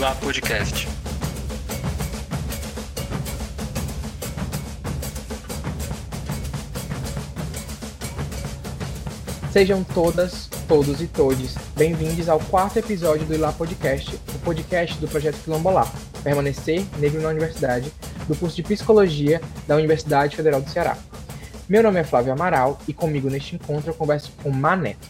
Isla. E lá podcast. Sejam todas, todos e todes bem-vindos ao quarto episódio do Ilá Podcast, o podcast do projeto Quilombolar, Permanecer Negro na Universidade, do curso de Psicologia da Universidade Federal do Ceará. Meu nome é Flávio Amaral e comigo neste encontro eu converso com Maneto.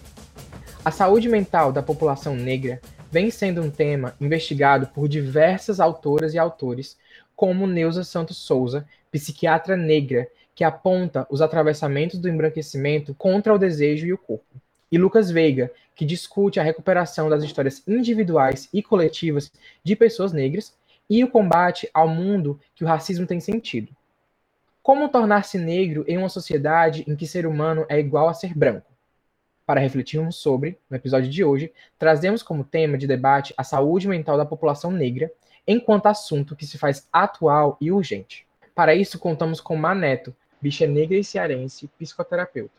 A saúde mental da população negra vem sendo um tema investigado por diversas autoras e autores, como Neuza Santos Souza, psiquiatra negra que aponta os atravessamentos do embranquecimento contra o desejo e o corpo. E Lucas Veiga, que discute a recuperação das histórias individuais e coletivas de pessoas negras e o combate ao mundo que o racismo tem sentido. Como tornar-se negro em uma sociedade em que ser humano é igual a ser branco? Para refletirmos sobre, no episódio de hoje, trazemos como tema de debate a saúde mental da população negra, enquanto assunto que se faz atual e urgente. Para isso, contamos com Maneto, bicha negra e cearense, psicoterapeuta.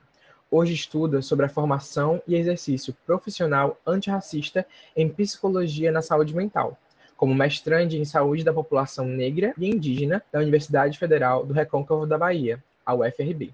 Hoje estuda sobre a formação e exercício profissional antirracista em psicologia na saúde mental, como mestrande em saúde da população negra e indígena da Universidade Federal do Recôncavo da Bahia, a UFRB.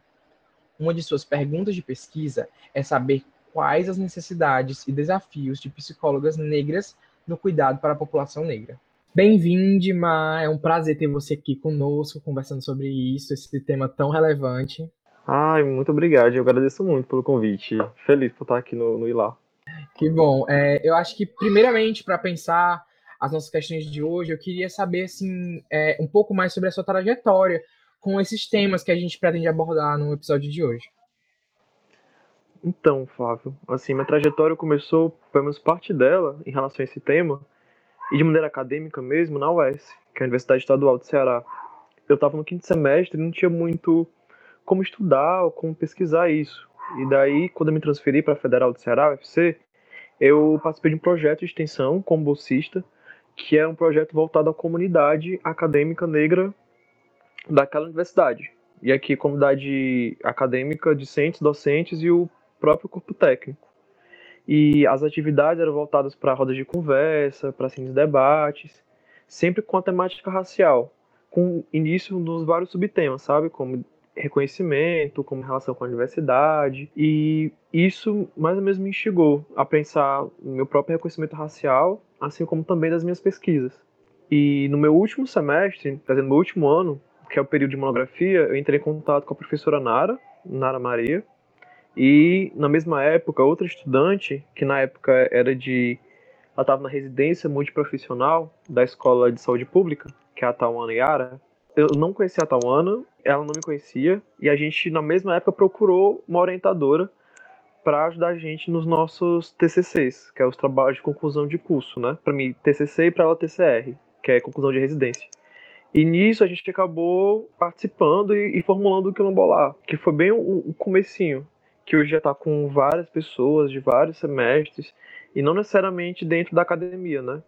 Uma de suas perguntas de pesquisa é saber quais as necessidades e desafios de psicólogas negras no cuidado para a população negra. Bem-vinde, Ma. É um prazer ter você aqui conosco, conversando sobre isso, esse tema tão relevante. Ai, muito obrigado. Eu agradeço muito pelo convite. Feliz por estar aqui no, no ILA. Que bom. É, eu acho que, primeiramente, para pensar as nossas questões de hoje, eu queria saber assim, é, um pouco mais sobre a sua trajetória com esses temas que a gente pretende abordar no episódio de hoje. Então, Flávio, assim, minha trajetória começou, pelo menos parte dela, em relação a esse tema, e de maneira acadêmica mesmo, na UES, que é a Universidade Estadual do Ceará. Eu estava no quinto semestre e não tinha muito como estudar ou como pesquisar isso. E daí, quando eu me transferi para a Federal do Ceará, UFC, eu participei de um projeto de extensão como bolsista, que é um projeto voltado à comunidade acadêmica negra daquela universidade. E aqui, comunidade acadêmica, discentes, docentes e o próprio corpo técnico. E as atividades eram voltadas para rodas de conversa, para assim, debates, sempre com a temática racial, com início nos vários subtemas, sabe? Como reconhecimento, como relação com a universidade. E isso mais ou menos me instigou a pensar no meu próprio reconhecimento racial, assim como também das minhas pesquisas. E no meu último semestre, quer dizer, no meu último ano, que é o período de monografia, eu entrei em contato com a professora Nara, Nara Maria, e na mesma época, outra estudante, que na época era de. Ela estava na residência multiprofissional da Escola de Saúde Pública, que é a Tawana Yara. Eu não conhecia a Tawana, ela não me conhecia, e a gente, na mesma época, procurou uma orientadora para ajudar a gente nos nossos TCCs, que é os trabalhos de conclusão de curso, né? Para mim, TCC e para ela TCR, que é conclusão de residência. E nisso a gente acabou participando e, e formulando o Quilombolar, que foi bem o, o comecinho que hoje já está com várias pessoas de vários semestres e não necessariamente dentro da academia, né?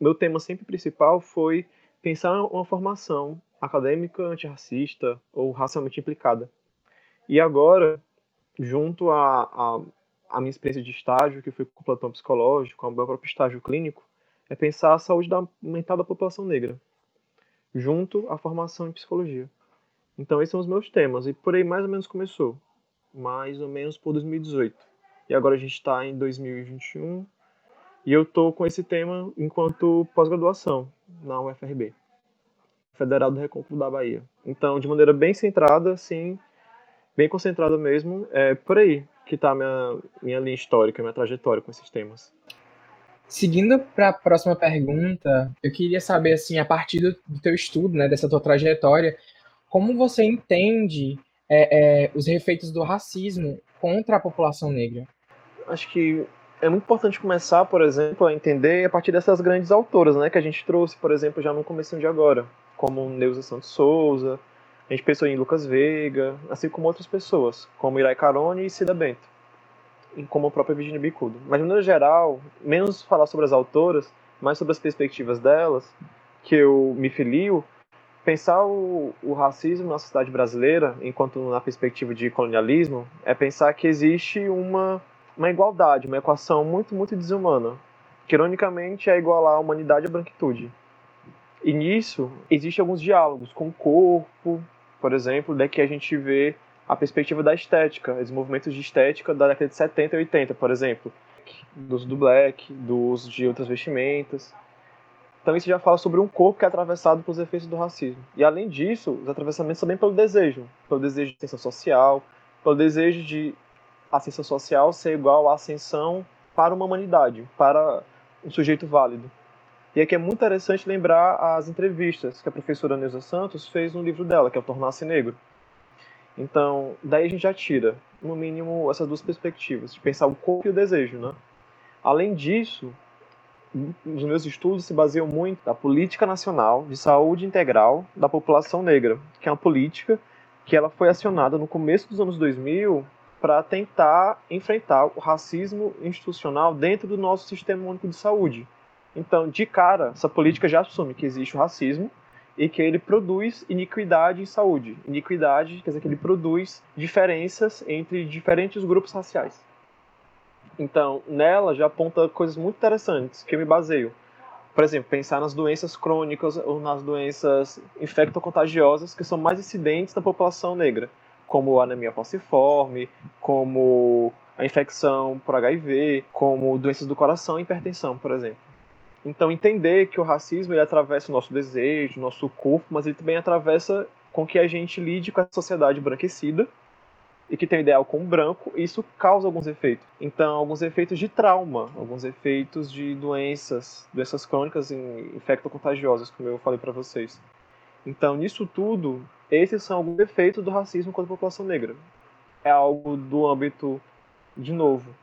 Meu tema sempre principal foi pensar uma formação acadêmica antirracista ou racialmente implicada. E agora, junto à a, a, a, minha experiência de estágio, que foi com o plantão psicológico, com o meu próprio estágio clínico, é pensar a saúde da, mental da população negra, junto à formação em psicologia. Então, esses são os meus temas, e por aí mais ou menos começou mais ou menos por 2018. E agora a gente está em 2021 e eu estou com esse tema enquanto pós-graduação na UFRB, Federal do Recôncavo da Bahia. Então, de maneira bem centrada, assim, bem concentrada mesmo, é por aí que está a minha, minha linha histórica, minha trajetória com esses temas. Seguindo para a próxima pergunta, eu queria saber, assim, a partir do, do teu estudo, né, dessa tua trajetória, como você entende é, é, os efeitos do racismo contra a população negra? Acho que é muito importante começar, por exemplo, a entender a partir dessas grandes autoras, né, que a gente trouxe, por exemplo, já no começo de agora, como Neuza Santos Souza, a gente pensou em Lucas Veiga, assim como outras pessoas, como Irai Carone e Cida Bento, como a própria Virginia Bicudo. Mas, de maneira geral, menos falar sobre as autoras, mais sobre as perspectivas delas, que eu me filio, pensar o, o, racismo na sociedade brasileira, enquanto na perspectiva de colonialismo, é pensar que existe uma, uma igualdade, uma equação muito, muito desumana, que ironicamente é igualar a humanidade à branquitude. E nisso, existem alguns diálogos com o corpo, por exemplo, daqui a gente vê a perspectiva da estética, os movimentos de estética da década de 70 e 80, por exemplo, do uso do black, do uso de outras vestimentas. Então isso já fala sobre um corpo que é atravessado pelos efeitos do racismo. E além disso, os atravessamentos também pelo desejo, pelo desejo de ascensão social, pelo desejo de ascensão social ser igual à ascensão para uma humanidade, para um sujeito válido. E aqui é muito interessante lembrar as entrevistas que a professora Neuza Santos fez no livro dela, que é o Tornar-se Negro. Então, daí a gente já tira, no mínimo, essas duas perspectivas, de pensar o corpo e o desejo, né? Além disso, os meus estudos se baseiam muito na política nacional de saúde integral da população negra, que é uma política que ela foi acionada no começo dos anos 2000 para tentar enfrentar o racismo institucional dentro do nosso sistema único de saúde. Então, de cara, essa política já assume que existe o racismo e que ele produz iniquidade em saúde. Iniquidade quer dizer que ele produz diferenças entre diferentes grupos raciais. Então, nela já aponta coisas muito interessantes que eu me baseio. Por exemplo, pensar nas doenças crônicas ou nas doenças infectocontagiosas que são mais incidentes na população negra, como a anemia falciforme, como a infecção por HIV, como doenças do coração e hipertensão, por exemplo. Então, entender que o racismo ele atravessa o nosso desejo, o nosso corpo, mas ele também atravessa com que a gente lide com a sociedade branquecida e que tem um ideal com o branco, e isso causa alguns efeitos. Então, alguns efeitos de trauma, alguns efeitos de doenças, doenças crônicas infectocontagiosas, como eu falei para vocês. Então, nisso tudo, esses são alguns efeitos do racismo contra a população negra. É algo do âmbito, de novo,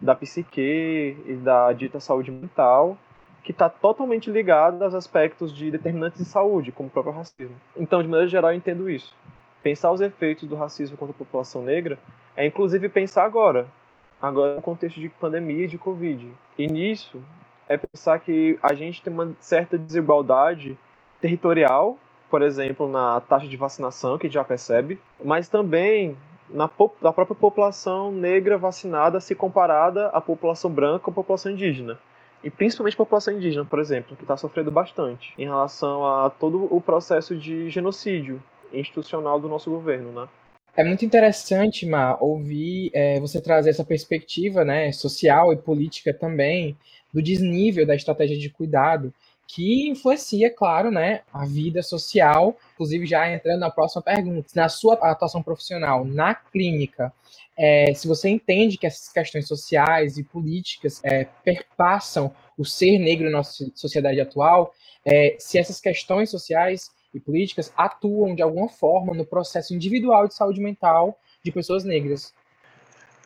da psique e da dita saúde mental, que está totalmente ligado aos aspectos de determinantes de saúde, como o próprio racismo. Então, de maneira geral, eu entendo isso. Pensar os efeitos do racismo contra a população negra é, inclusive, pensar agora, agora no contexto de pandemia e de Covid. E nisso, é pensar que a gente tem uma certa desigualdade territorial, por exemplo, na taxa de vacinação, que a gente já percebe, mas também na, na própria população negra vacinada se comparada à população branca ou à população indígena e principalmente a população indígena, por exemplo, que está sofrendo bastante em relação a todo o processo de genocídio institucional do nosso governo, né? É muito interessante, Mar, ouvir é, você trazer essa perspectiva né, social e política também do desnível da estratégia de cuidado, que influencia, claro, né, a vida social. Inclusive, já entrando na próxima pergunta, na sua atuação profissional na clínica, é, se você entende que essas questões sociais e políticas é, perpassam o ser negro na nossa sociedade atual, é, se essas questões sociais e políticas atuam de alguma forma no processo individual de saúde mental de pessoas negras.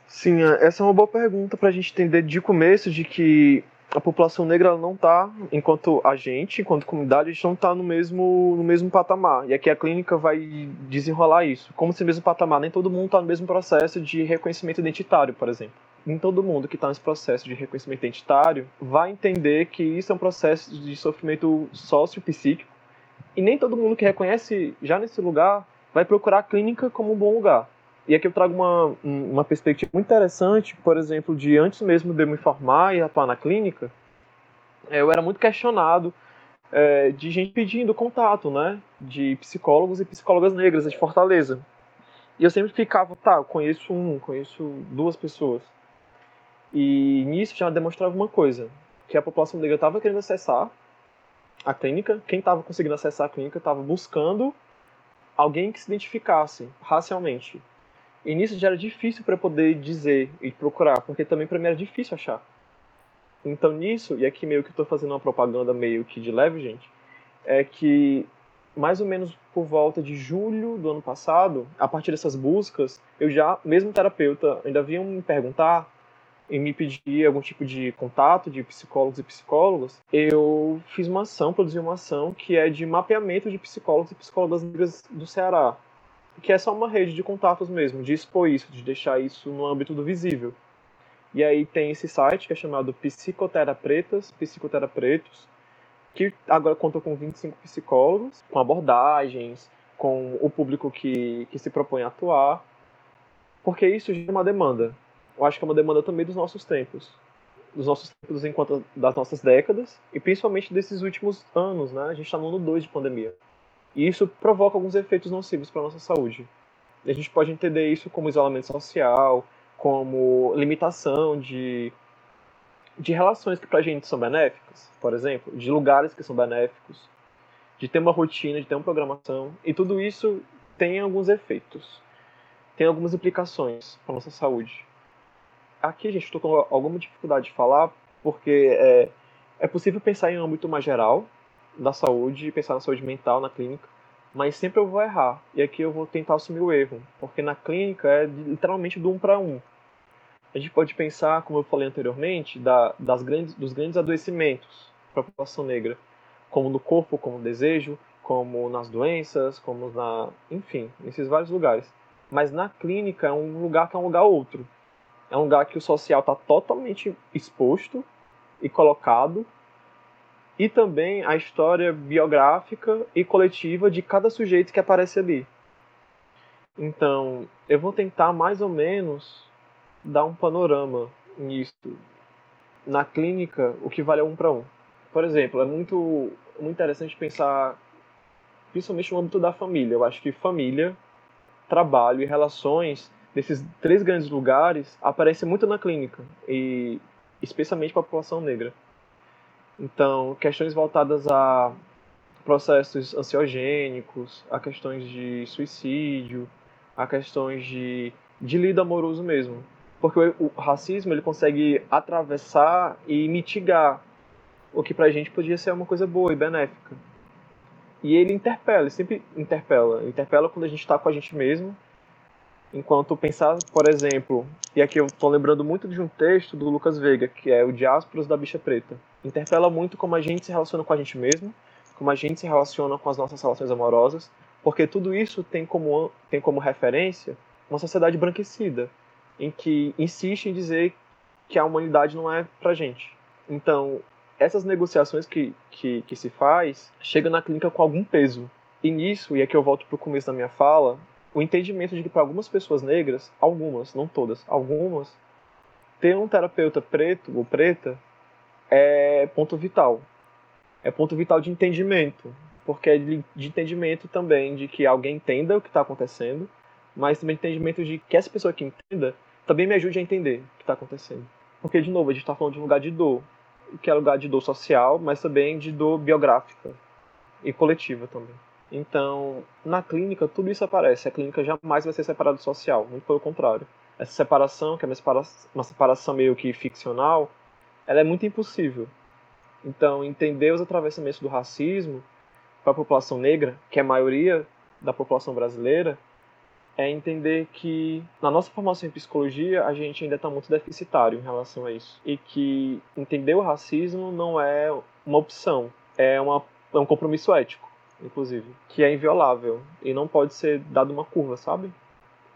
Sim, é, essa é uma boa pergunta para a gente entender de começo de que a população negra não está, enquanto a gente, enquanto comunidade, a gente não está no mesmo, no mesmo patamar. E aqui a clínica vai desenrolar isso. Como se mesmo patamar, nem todo mundo está no mesmo processo de reconhecimento identitário, por exemplo. Nem todo mundo que está nesse processo de reconhecimento identitário vai entender que isso é um processo de sofrimento sócio-psíquico. E nem todo mundo que reconhece já nesse lugar vai procurar a clínica como um bom lugar. E aqui eu trago uma, uma perspectiva muito interessante, por exemplo, de antes mesmo de eu me formar e atuar na clínica, é, eu era muito questionado é, de gente pedindo contato, né, de psicólogos e psicólogas negras de Fortaleza. E eu sempre ficava, tá, eu conheço um, conheço duas pessoas. E nisso já demonstrava uma coisa, que a população negra estava querendo acessar a clínica, quem estava conseguindo acessar a clínica estava buscando alguém que se identificasse racialmente e nisso já era difícil para poder dizer e procurar, porque também para mim era difícil achar. Então nisso, e aqui meio que estou fazendo uma propaganda meio que de leve, gente, é que mais ou menos por volta de julho do ano passado, a partir dessas buscas, eu já, mesmo terapeuta, ainda vinham me perguntar e me pedir algum tipo de contato de psicólogos e psicólogas, eu fiz uma ação, produzi uma ação que é de mapeamento de psicólogos e psicólogas do Ceará que é só uma rede de contatos mesmo, de expor isso, de deixar isso no âmbito do visível. E aí tem esse site que é chamado Psicoterapretas, Psicoterapretos, que agora conta com 25 psicólogos, com abordagens, com o público que, que se propõe a atuar, porque isso é uma demanda. Eu acho que é uma demanda também dos nossos tempos, dos nossos tempos enquanto das nossas décadas, e principalmente desses últimos anos, né? A gente está no ano 2 de pandemia. E isso provoca alguns efeitos nocivos para a nossa saúde. E a gente pode entender isso como isolamento social, como limitação de, de relações que para a gente são benéficas, por exemplo, de lugares que são benéficos, de ter uma rotina, de ter uma programação, e tudo isso tem alguns efeitos, tem algumas implicações para nossa saúde. Aqui, gente, estou com alguma dificuldade de falar, porque é, é possível pensar em um âmbito mais geral da saúde, pensar na saúde mental, na clínica, mas sempre eu vou errar. E aqui eu vou tentar assumir o erro, porque na clínica é literalmente do um para um. A gente pode pensar, como eu falei anteriormente, da, das grandes, dos grandes adoecimentos para a população negra, como no corpo, como no desejo, como nas doenças, como na, enfim, nesses vários lugares. Mas na clínica é um lugar que é um lugar outro. É um lugar que o social está totalmente exposto e colocado e também a história biográfica e coletiva de cada sujeito que aparece ali. Então, eu vou tentar mais ou menos dar um panorama nisso. Na clínica, o que vale é um para um. Por exemplo, é muito, muito interessante pensar, principalmente no âmbito da família. Eu acho que família, trabalho e relações desses três grandes lugares aparecem muito na clínica, e especialmente para a população negra. Então, questões voltadas a processos ansiogênicos, a questões de suicídio, a questões de, de lido amoroso mesmo. Porque o, o racismo ele consegue atravessar e mitigar o que pra gente podia ser uma coisa boa e benéfica. E ele interpela, ele sempre interpela. Interpela quando a gente está com a gente mesmo Enquanto pensar, por exemplo, e aqui eu estou lembrando muito de um texto do Lucas Veiga, que é o Diásporas da Bicha Preta. Interpela muito como a gente se relaciona com a gente mesmo, como a gente se relaciona com as nossas relações amorosas, porque tudo isso tem como, tem como referência uma sociedade branquecida, em que insiste em dizer que a humanidade não é pra gente. Então, essas negociações que, que, que se faz chegam na clínica com algum peso. E nisso, e aqui eu volto para o começo da minha fala, o entendimento de que para algumas pessoas negras, algumas, não todas, algumas, ter um terapeuta preto ou preta é ponto vital. É ponto vital de entendimento, porque é de, entendimento também de que alguém entenda o que está acontecendo, mas também de entendimento de que essa pessoa que entenda também me ajude a entender o que está acontecendo. Porque, de novo, a gente está falando de um lugar de dor, que é lugar de dor social, mas também de dor biográfica e coletiva também. Então, na clínica, tudo isso aparece. A clínica jamais vai ser separada do social, muito pelo contrário. Essa separação, que é uma separação meio que ficcional, ela é muito impossível. Então, entender os atravessamentos do racismo para a população negra, que é a maioria da população brasileira, é entender que na nossa formação em psicologia a gente ainda está muito deficitário em relação a isso. E que entender o racismo não é uma opção, é, uma, é um compromisso ético inclusive, que é inviolável e não pode ser dado uma curva, sabe?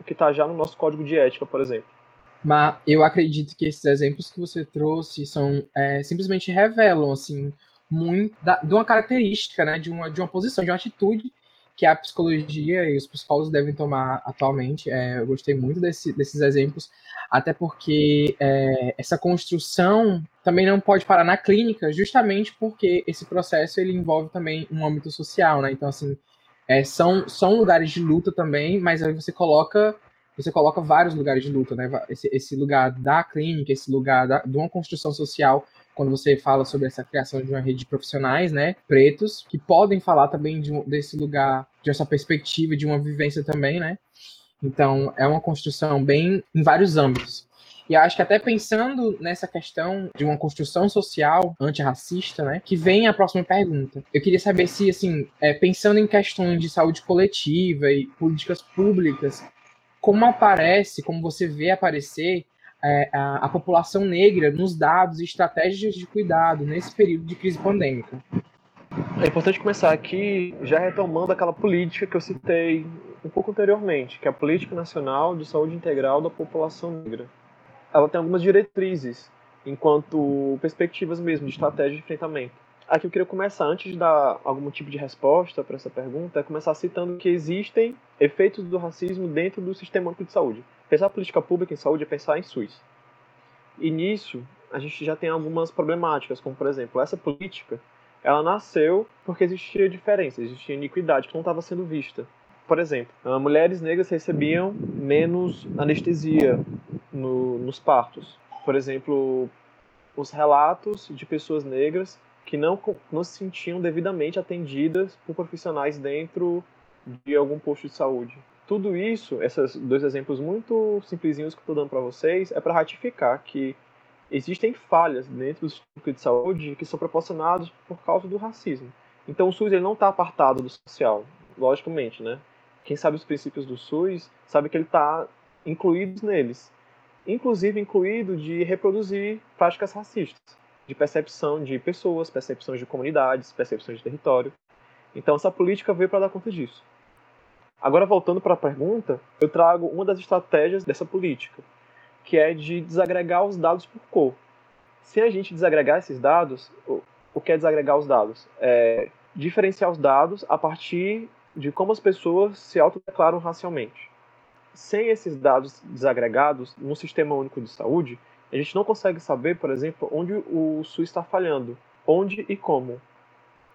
O que está já no nosso código de ética, por exemplo. Mas eu acredito que esses exemplos que você trouxe são é, simplesmente revelam assim muito da, de uma característica, né, de uma de uma posição, de uma atitude que a psicologia e os psicólogos devem tomar atualmente. É, eu gostei muito desse, desses exemplos, até porque é, essa construção também não pode parar na clínica, justamente porque esse processo ele envolve também um âmbito social, né? Então, assim, é, são, são lugares de luta também, mas aí você coloca você coloca vários lugares de luta, né? Esse, esse lugar da clínica, esse lugar da, de uma construção social quando você fala sobre essa criação de uma rede de profissionais, né, pretos, que podem falar também de desse lugar, de essa perspectiva, de uma vivência também, né? Então, é uma construção bem em vários âmbitos. E acho que até pensando nessa questão de uma construção social antirracista, né, que vem a próxima pergunta. Eu queria saber se, assim, é, pensando em questões de saúde coletiva e políticas públicas, como aparece, como você vê aparecer é, a, a, população negra nos dados e estratégias de cuidado nesse período de crise pandêmica. É importante começar aqui já retomando aquela política que eu citei um pouco anteriormente, que é a Política Nacional de Saúde Integral da População Negra. Ela tem algumas diretrizes enquanto perspectivas mesmo de estratégia de enfrentamento. Aqui eu queria começar, antes de dar algum tipo de resposta para essa pergunta, é começar citando que existem efeitos do racismo dentro do sistema único de saúde. Pensar política pública em saúde é pensar em SUS. E nisso, a gente já tem algumas problemáticas, como por exemplo, essa política, ela nasceu porque existia diferença, existia iniquidade que não estava sendo vista. Por exemplo, ah, mulheres negras recebiam menos anestesia no, nos partos. Por exemplo, os relatos de pessoas negras que não, não se sentiam devidamente atendidas por profissionais dentro de algum posto de saúde. Tudo isso, esses dois exemplos muito simplesinhos que eu estou dando para vocês, é para ratificar que existem falhas dentro do sistema de saúde que são proporcionadas por causa do racismo. Então o SUS ele não está apartado do social, logicamente, né? Quem sabe os princípios do SUS sabe que ele está incluído neles, inclusive incluído de reproduzir práticas racistas de percepção de pessoas, percepções de comunidades, percepções de território. Então essa política veio para dar conta disso. Agora voltando para a pergunta, eu trago uma das estratégias dessa política, que é de desagregar os dados por cor. Se a gente desagregar esses dados, o que é desagregar os dados? É diferenciar os dados a partir de como as pessoas se autodeclaram racialmente. Sem esses dados desagregados no sistema único de saúde, a gente não consegue saber, por exemplo, onde o SUS está falhando, onde e como.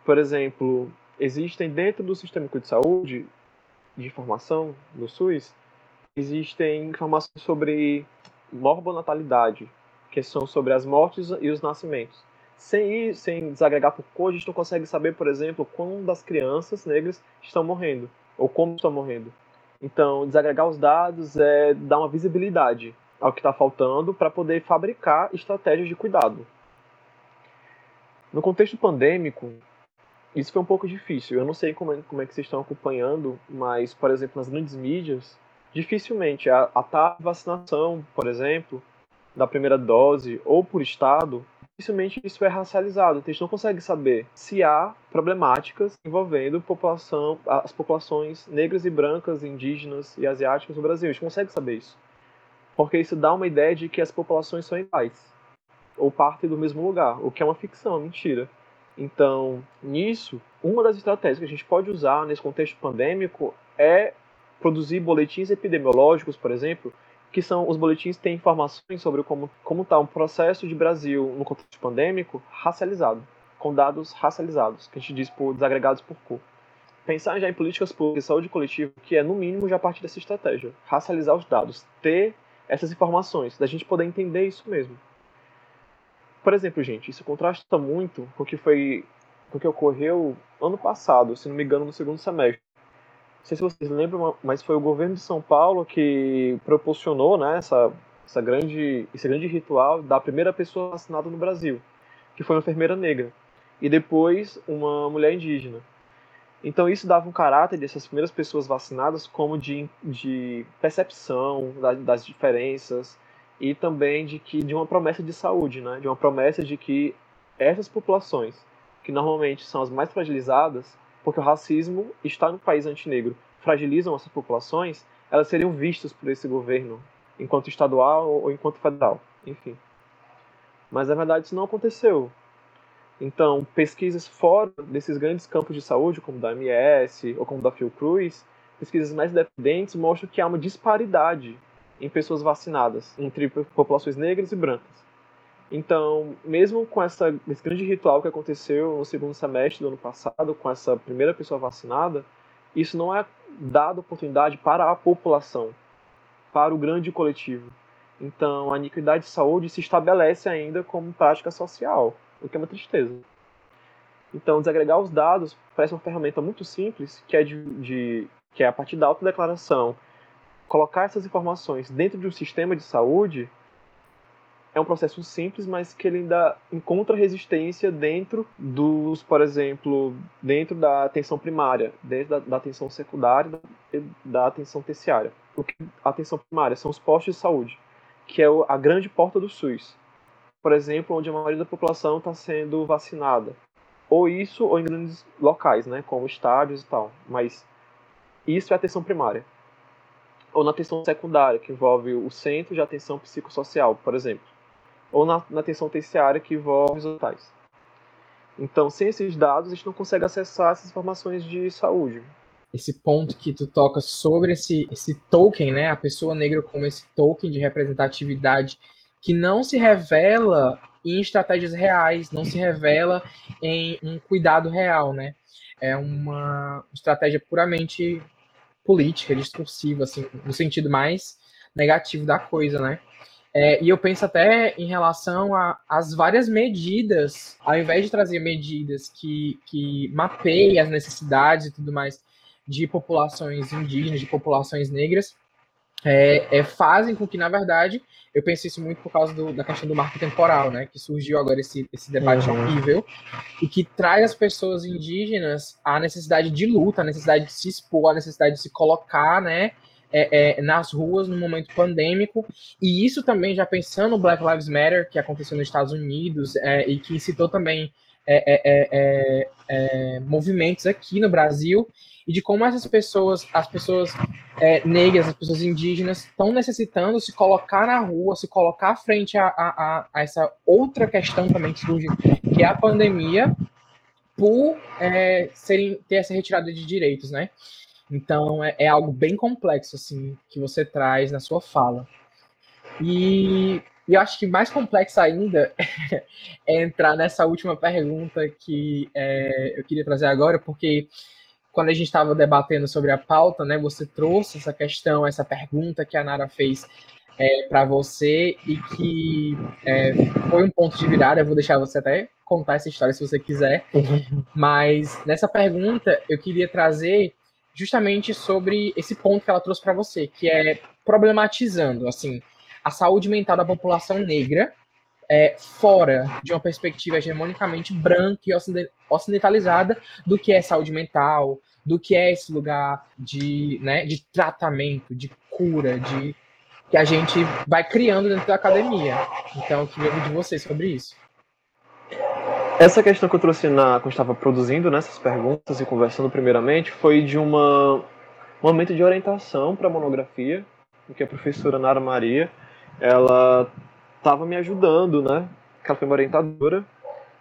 Por exemplo, existem dentro do sistema de saúde de informação do SUS, existem informações sobre morbonatalidade, que são sobre as mortes e os nascimentos. Sem, ir, sem desagregar por cor, a gente não consegue saber, por exemplo, quando as crianças negras estão morrendo, ou como estão morrendo. Então, desagregar os dados é dar uma visibilidade ao que está faltando para poder fabricar estratégias de cuidado. No contexto pandêmico, isso foi um pouco difícil. Eu não sei como é, como é que vocês estão acompanhando, mas, por exemplo, nas grandes mídias, dificilmente a, a vacinação, por exemplo, da primeira dose ou por estado, dificilmente isso é racializado. A gente não consegue saber se há problemáticas envolvendo população, as populações negras e brancas, indígenas e asiáticas no Brasil. A gente consegue saber isso porque isso dá uma ideia de que as populações são iguais ou partem do mesmo lugar, o que é uma ficção, uma mentira. Então, nisso, uma das estratégias que a gente pode usar nesse contexto pandêmico é produzir boletins epidemiológicos, por exemplo, que são os boletins que têm informações sobre como como está um processo de Brasil no contexto pandêmico racializado, com dados racializados, que a gente diz por desagregados por cor. Pensar já em políticas públicas de saúde coletiva, que é no mínimo já parte dessa estratégia, racializar os dados, ter essas informações, da gente poder entender isso mesmo. Por exemplo, gente, isso contrasta muito com o que foi com o que ocorreu ano passado, se não me engano, no segundo semestre. Não sei se vocês lembram, mas foi o governo de São Paulo que proporcionou né, essa, essa grande, esse grande ritual da primeira pessoa vacinada no Brasil, que foi uma enfermeira negra, e depois uma mulher indígena. Então isso dava um caráter dessas primeiras pessoas vacinadas como de, de percepção das diferenças e também de que de uma promessa de saúde, né? De uma promessa de que essas populações, que normalmente são as mais fragilizadas, porque o racismo está no país antinegro, fragilizam essas populações, elas seriam vistas por esse governo, enquanto estadual ou enquanto federal, enfim. Mas na verdade isso não aconteceu. Então, pesquisas fora desses grandes campos de saúde, como da MS ou como da Fiocruz, pesquisas mais independentes mostram que há uma disparidade em pessoas vacinadas entre populações negras e brancas. Então, mesmo com essa, esse grande ritual que aconteceu no segundo semestre do ano passado, com essa primeira pessoa vacinada, isso não é dado oportunidade para a população, para o grande coletivo. Então, a iniquidade de saúde se estabelece ainda como prática social o que é uma tristeza. Então, desagregar os dados parece uma ferramenta muito simples, que é, de, de que é a partir da autodeclaração, colocar essas informações dentro de um sistema de saúde é um processo simples, mas que ele ainda encontra resistência dentro dos, por exemplo, dentro da atenção primária, dentro da, da atenção secundária e da atenção terciária. O que a atenção primária são os postos de saúde, que é a grande porta do SUS por exemplo, onde a maioria da população está sendo vacinada. Ou isso, ou em grandes locais, né, como estádios e tal. Mas isso é atenção primária. Ou na atenção secundária, que envolve o centro de atenção psicossocial, por exemplo. Ou na, na atenção terciária, que envolve os hospitais. Então, sem esses dados, a gente não consegue acessar essas informações de saúde. Esse ponto que tu toca sobre esse, esse token, né, a pessoa negra como esse token de representatividade que não se revela em estratégias reais, não se revela em um cuidado real, né? É uma estratégia puramente política, discursiva, assim, no sentido mais negativo da coisa, né? É, e eu penso até em relação às várias medidas, ao invés de trazer medidas que, que mapeiem as necessidades e tudo mais de populações indígenas, de populações negras, é, é, fazem com que, na verdade, eu penso isso muito por causa do, da questão do marco temporal, né? Que surgiu agora esse, esse debate uhum. horrível e que traz as pessoas indígenas à necessidade de luta, à necessidade de se expor, à necessidade de se colocar, né? É, é, nas ruas no momento pandêmico, e isso também já pensando no Black Lives Matter, que aconteceu nos Estados Unidos, é, e que incitou também é, é, movimentos aqui no Brasil, e de como essas pessoas, as pessoas é, negras, as pessoas indígenas, estão necessitando se colocar na rua, se colocar frente a, a, a, essa outra questão também que surge, que é a pandemia, por é, serem, ter essa retirada de direitos, né? Então é, é, algo bem complexo, assim, que você traz na sua fala. E, e eu acho que mais complexo ainda é entrar nessa última pergunta que é, eu queria trazer agora, porque quando a gente estava debatendo sobre a pauta, né, você trouxe essa questão, essa pergunta que a Nara fez é, para você e que é, foi um ponto de virada. Eu vou deixar você até contar essa história se você quiser. Uhum. Mas nessa pergunta eu queria trazer justamente sobre esse ponto que ela trouxe para você, que é problematizando assim a saúde mental da população negra é, fora de uma perspectiva hegemonicamente branca e ocidentalizada do que é saúde mental, do que é esse lugar de, né, de tratamento, de cura, de que a gente vai criando dentro da academia. Então, eu queria ouvir de vocês sobre isso. Essa questão que eu trouxe na, quando estava produzindo nessas né, perguntas e conversando primeiramente foi de uma, um momento de orientação para a monografia, que a professora Nara Maria ela estava me ajudando, né? Que ela foi uma orientadora.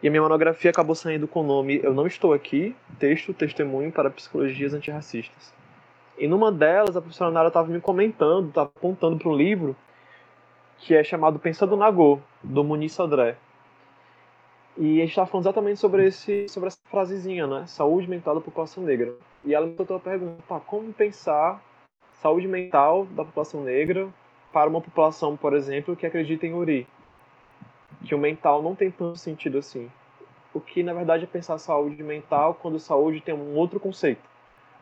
E a minha monografia acabou saindo com o nome Eu Não Estou Aqui, texto, testemunho para psicologias antirracistas. E numa delas, a professora Nara estava me comentando, estava apontando para um livro que é chamado Pensando Nagô, do Muniz Sodré. E a gente estava falando exatamente sobre, esse, sobre essa frasezinha, né? Saúde mental da população negra. E ela me botou a pergunta, como pensar saúde mental da população negra para uma população, por exemplo, que acredita em Uri. Que o mental não tem tanto sentido assim. O que, na verdade, é pensar saúde mental quando saúde tem um outro conceito.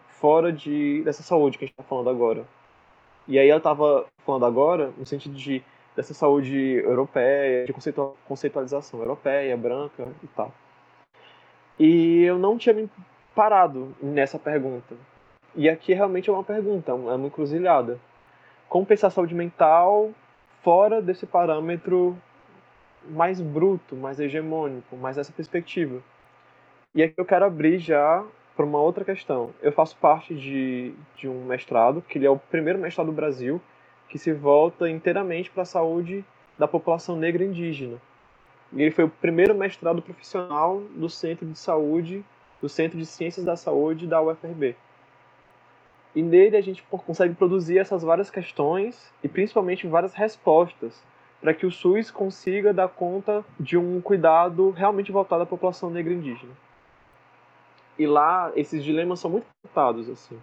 Fora de, dessa saúde que a gente está falando agora. E aí ela estava falando agora no sentido de dessa saúde europeia, de conceitualização europeia, branca e tal. E eu não tinha me parado nessa pergunta. E aqui realmente é uma pergunta, é uma encruzilhada como pensar saúde mental fora desse parâmetro mais bruto, mais hegemônico, mais essa perspectiva. E aqui eu quero abrir já para uma outra questão. Eu faço parte de, de um mestrado, que ele é o primeiro mestrado do Brasil, que se volta inteiramente para a saúde da população negra indígena. E ele foi o primeiro mestrado profissional do Centro de Saúde, do Centro de Ciências da Saúde da UFRB. E nele a gente consegue produzir essas várias questões e principalmente várias respostas para que o SUS consiga dar conta de um cuidado realmente voltado à população negra indígena. E lá esses dilemas são muito tratados assim,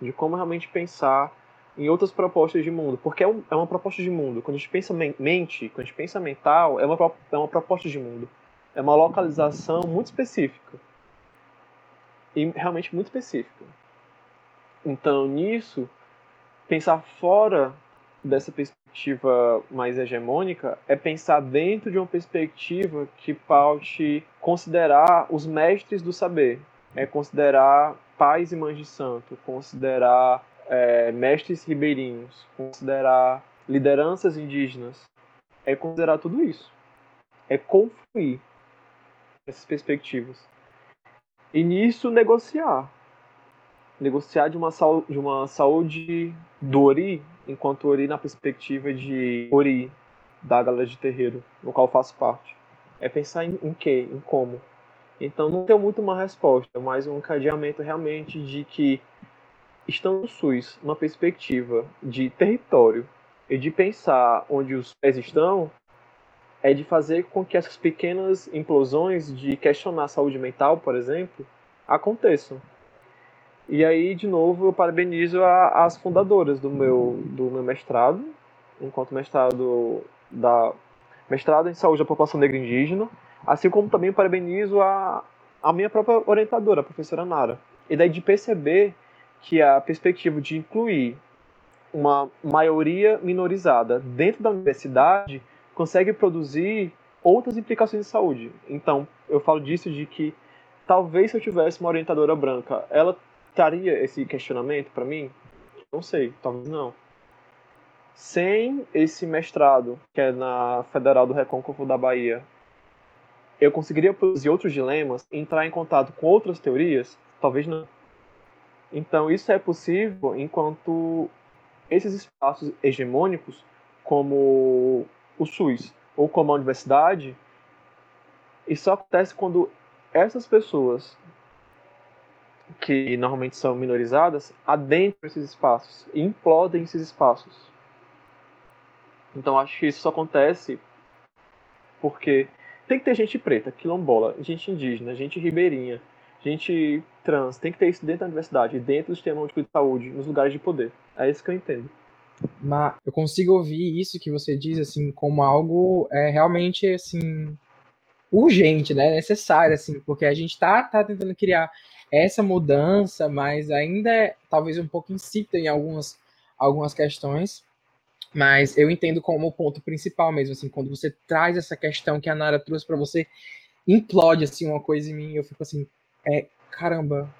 de como realmente pensar em outras propostas de mundo, porque é, é uma proposta de mundo. Quando a gente pensa mente, quando a gente pensa mental, é uma, é uma proposta de mundo. É uma localização muito específica. E realmente muito específica. Então, nisso, pensar fora dessa perspectiva mais hegemônica é pensar dentro de uma perspectiva que paute considerar os mestres do saber, é considerar pais e mães de santo, considerar é, mestres ribeirinhos, considerar lideranças indígenas, é considerar tudo isso, é confluir essas perspectivas. E nisso negociar negociar de uma, de uma saúde do Ori, enquanto Ori na perspectiva de Ori, da galera de terreiro, no qual faço parte. É pensar em, em quê? Em como. Então não tenho muito uma resposta, mas um cadeamento realmente de que estão no SUS, uma perspectiva de território e de pensar onde os pés estão, é de fazer com que essas pequenas implosões de questionar a saúde mental, por exemplo, aconteçam. E aí, de novo, eu parabenizo a, as fundadoras do meu, do meu mestrado, enquanto mestrado da mestrado em saúde da população negra indígena, assim como também parabenizo a, a minha própria orientadora, a professora Nara. E daí de perceber que a perspectiva de incluir uma maioria minorizada dentro da universidade consegue produzir outras implicações de saúde. Então, eu falo disso de que talvez se eu tivesse uma orientadora branca, ela traria esse questionamento para mim? Não sei, talvez não. Sem esse mestrado, que é na Federal do Recôncavo da Bahia, eu conseguiria produzir outros dilemas, entrar em contato com outras teorias? Talvez não. Então, isso é possível enquanto esses espaços hegemônicos, como o SUS ou como a universidade, isso acontece quando essas pessoas que normalmente são minorizadas adentram esses espaços e implodem esses espaços. Então acho que isso só acontece porque tem que ter gente preta, quilombola, gente indígena, gente ribeirinha, gente trans, tem que ter isso dentro da universidade, dentro do sistema de saúde, nos lugares de poder. É isso que eu entendo. Mas eu consigo ouvir isso que você diz assim como algo é realmente assim urgente, né, necessário assim, porque a gente tá, tá tentando criar essa mudança, mas ainda é talvez um pouco insípida em algumas algumas questões. Mas eu entendo como o ponto principal mesmo, assim, quando você traz essa questão que a Nara trouxe para você, implode assim uma coisa em mim, eu fico assim, é, caramba,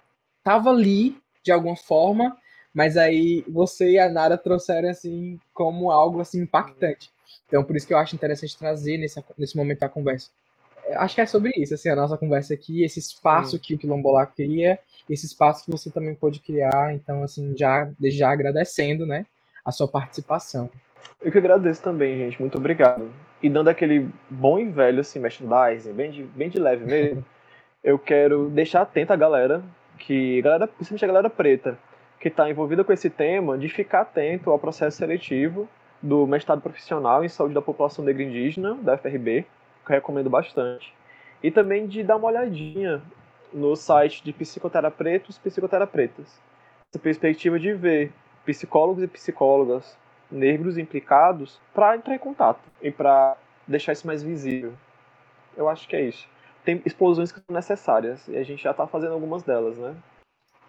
tava ali de alguma forma, mas aí você e a Nara trouxeram assim como algo assim impactante. Então por isso que eu acho interessante trazer nesse, nesse momento da conversa. Acho que é sobre isso, assim, a nossa conversa aqui, esse espaço Sim. que o Quilombolar cria, esse espaço que você também pode criar, então assim, já, já agradecendo, né, a sua participação. Eu que agradeço também, gente, muito obrigado. E dando aquele bom e velho, assim, merchandising, bem de, bem de leve mesmo, eu quero deixar atenta a galera, que, galera, principalmente a galera preta, que está envolvida com esse tema, de ficar atento ao processo seletivo do mestrado profissional em saúde da população negra indígena, da FRB, recomendo bastante. E também de dar uma olhadinha no site de psicoterapeutas psicoterapeutas. Essa perspectiva de ver psicólogos e psicólogas negros implicados para entrar em contato e para deixar isso mais visível. Eu acho que é isso tem explosões que são necessárias e a gente já está fazendo algumas delas, né?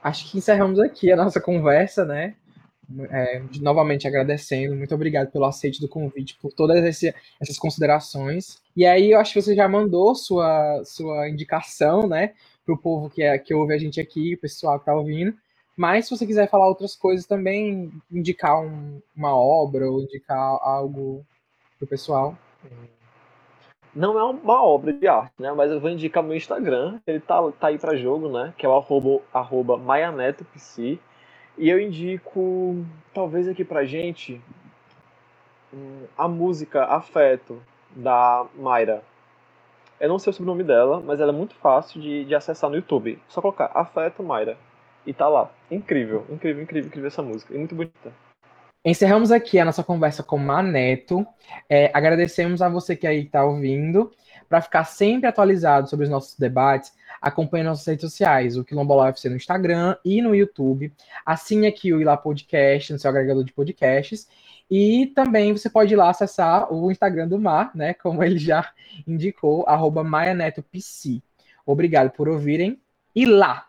Acho que encerramos aqui a nossa conversa, né? É, novamente agradecendo, muito obrigado pelo aceite do convite, por todas esse, essas considerações. E aí eu acho que você já mandou sua, sua indicação, né, para o povo que, é, que ouve a gente aqui, o pessoal que está ouvindo. Mas se você quiser falar outras coisas também, indicar um, uma obra ou indicar algo para o pessoal. Não é uma obra de arte, né? Mas eu vou indicar meu Instagram. Ele tá, tá aí para jogo, né? Que é o arroba, arroba maianetopc. E eu indico, talvez aqui pra gente, hum, a música Afeto, da Mayra. Eu não sei o sobrenome dela, mas ela é muito fácil de, de acessar no YouTube. Só colocar Afeto Mayra. E tá lá. Incrível, incrível, incrível, incrível essa música. E muito bonita. Encerramos aqui a nossa conversa com Maneto. É, agradecemos a você que aí está ouvindo. Para ficar sempre atualizado sobre os nossos debates, acompanhe nossas redes sociais, o Quilombola UFC no Instagram e no YouTube. Assine aqui o Ilá Podcast no seu agregador de podcasts. E também você pode ir lá acessar o Instagram do Mar, né? Como ele já indicou, arroba MaiaNetoPC. Obrigado por ouvirem. E lá!